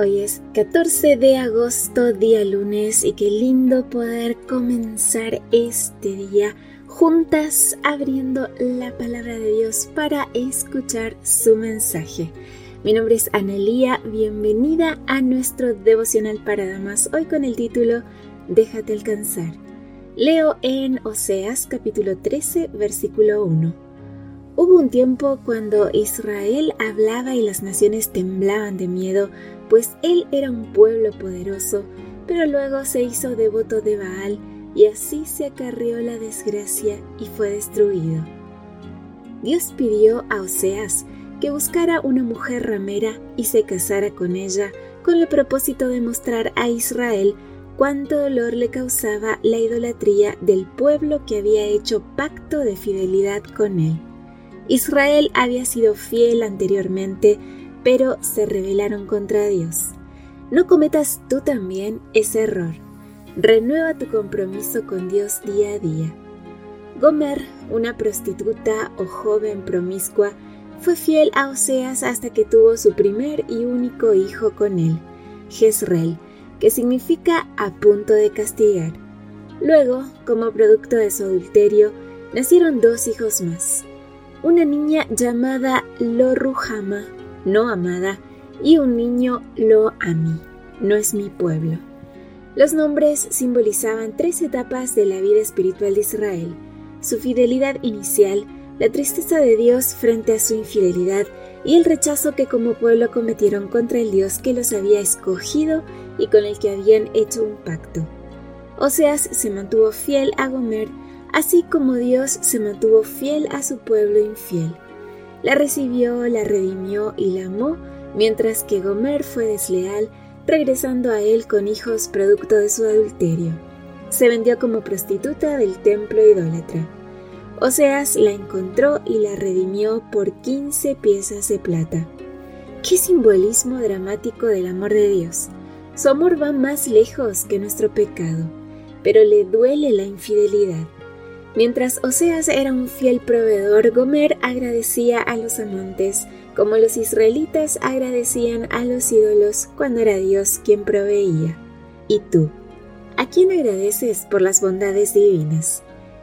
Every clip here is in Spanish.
Hoy es 14 de agosto, día lunes, y qué lindo poder comenzar este día juntas abriendo la palabra de Dios para escuchar su mensaje. Mi nombre es Analía, bienvenida a nuestro devocional para damas, hoy con el título Déjate alcanzar. Leo en Oseas capítulo 13, versículo 1. Hubo un tiempo cuando Israel hablaba y las naciones temblaban de miedo, pues él era un pueblo poderoso, pero luego se hizo devoto de Baal y así se acarrió la desgracia y fue destruido. Dios pidió a Oseas que buscara una mujer ramera y se casara con ella con el propósito de mostrar a Israel cuánto dolor le causaba la idolatría del pueblo que había hecho pacto de fidelidad con él. Israel había sido fiel anteriormente, pero se rebelaron contra Dios. No cometas tú también ese error. Renueva tu compromiso con Dios día a día. Gomer, una prostituta o joven promiscua, fue fiel a Oseas hasta que tuvo su primer y único hijo con él, Jezreel, que significa a punto de castigar. Luego, como producto de su adulterio, nacieron dos hijos más, una niña llamada Lo-Ruhama, no amada, y un niño Lo-Ami, no es mi pueblo. Los nombres simbolizaban tres etapas de la vida espiritual de Israel, su fidelidad inicial, la tristeza de Dios frente a su infidelidad y el rechazo que como pueblo cometieron contra el Dios que los había escogido y con el que habían hecho un pacto. Oseas se mantuvo fiel a Gomer, así como Dios se mantuvo fiel a su pueblo infiel. La recibió, la redimió y la amó, mientras que Gomer fue desleal regresando a él con hijos producto de su adulterio. Se vendió como prostituta del templo idólatra. Oseas la encontró y la redimió por 15 piezas de plata. ¡Qué simbolismo dramático del amor de Dios! Su amor va más lejos que nuestro pecado, pero le duele la infidelidad. Mientras Oseas era un fiel proveedor, Gomer agradecía a los amantes como los israelitas agradecían a los ídolos cuando era Dios quien proveía. ¿Y tú? ¿A quién agradeces por las bondades divinas?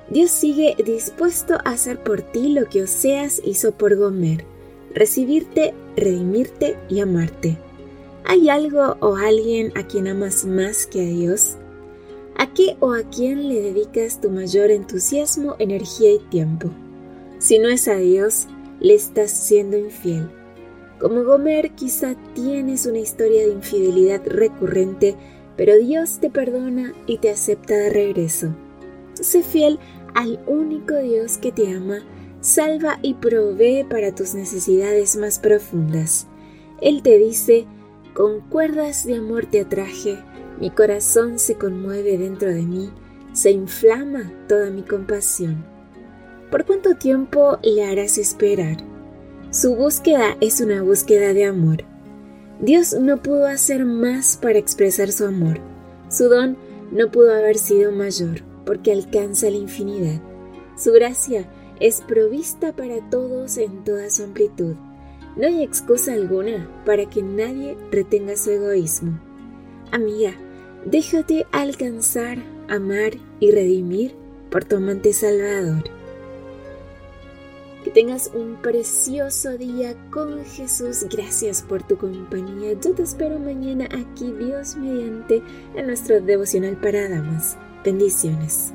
Dios sigue dispuesto a hacer por ti lo que Oseas hizo por Gomer, recibirte, redimirte y amarte. ¿Hay algo o alguien a quien amas más que a Dios? ¿A qué o a quién le dedicas tu mayor entusiasmo, energía y tiempo? Si no es a Dios, le estás siendo infiel. Como Gomer, quizá tienes una historia de infidelidad recurrente, pero Dios te perdona y te acepta de regreso. Sé fiel al único Dios que te ama, salva y provee para tus necesidades más profundas. Él te dice, con cuerdas de amor te atraje, mi corazón se conmueve dentro de mí, se inflama toda mi compasión. ¿Por cuánto tiempo le harás esperar? Su búsqueda es una búsqueda de amor. Dios no pudo hacer más para expresar su amor. Su don no pudo haber sido mayor, porque alcanza la infinidad. Su gracia es provista para todos en toda su amplitud. No hay excusa alguna para que nadie retenga su egoísmo. Amiga, déjate alcanzar, amar y redimir por tu amante Salvador. Que tengas un precioso día con Jesús. Gracias por tu compañía. Yo te espero mañana aquí, Dios mediante, en nuestro devocional para damas. Bendiciones.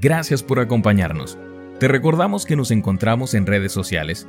Gracias por acompañarnos. Te recordamos que nos encontramos en redes sociales.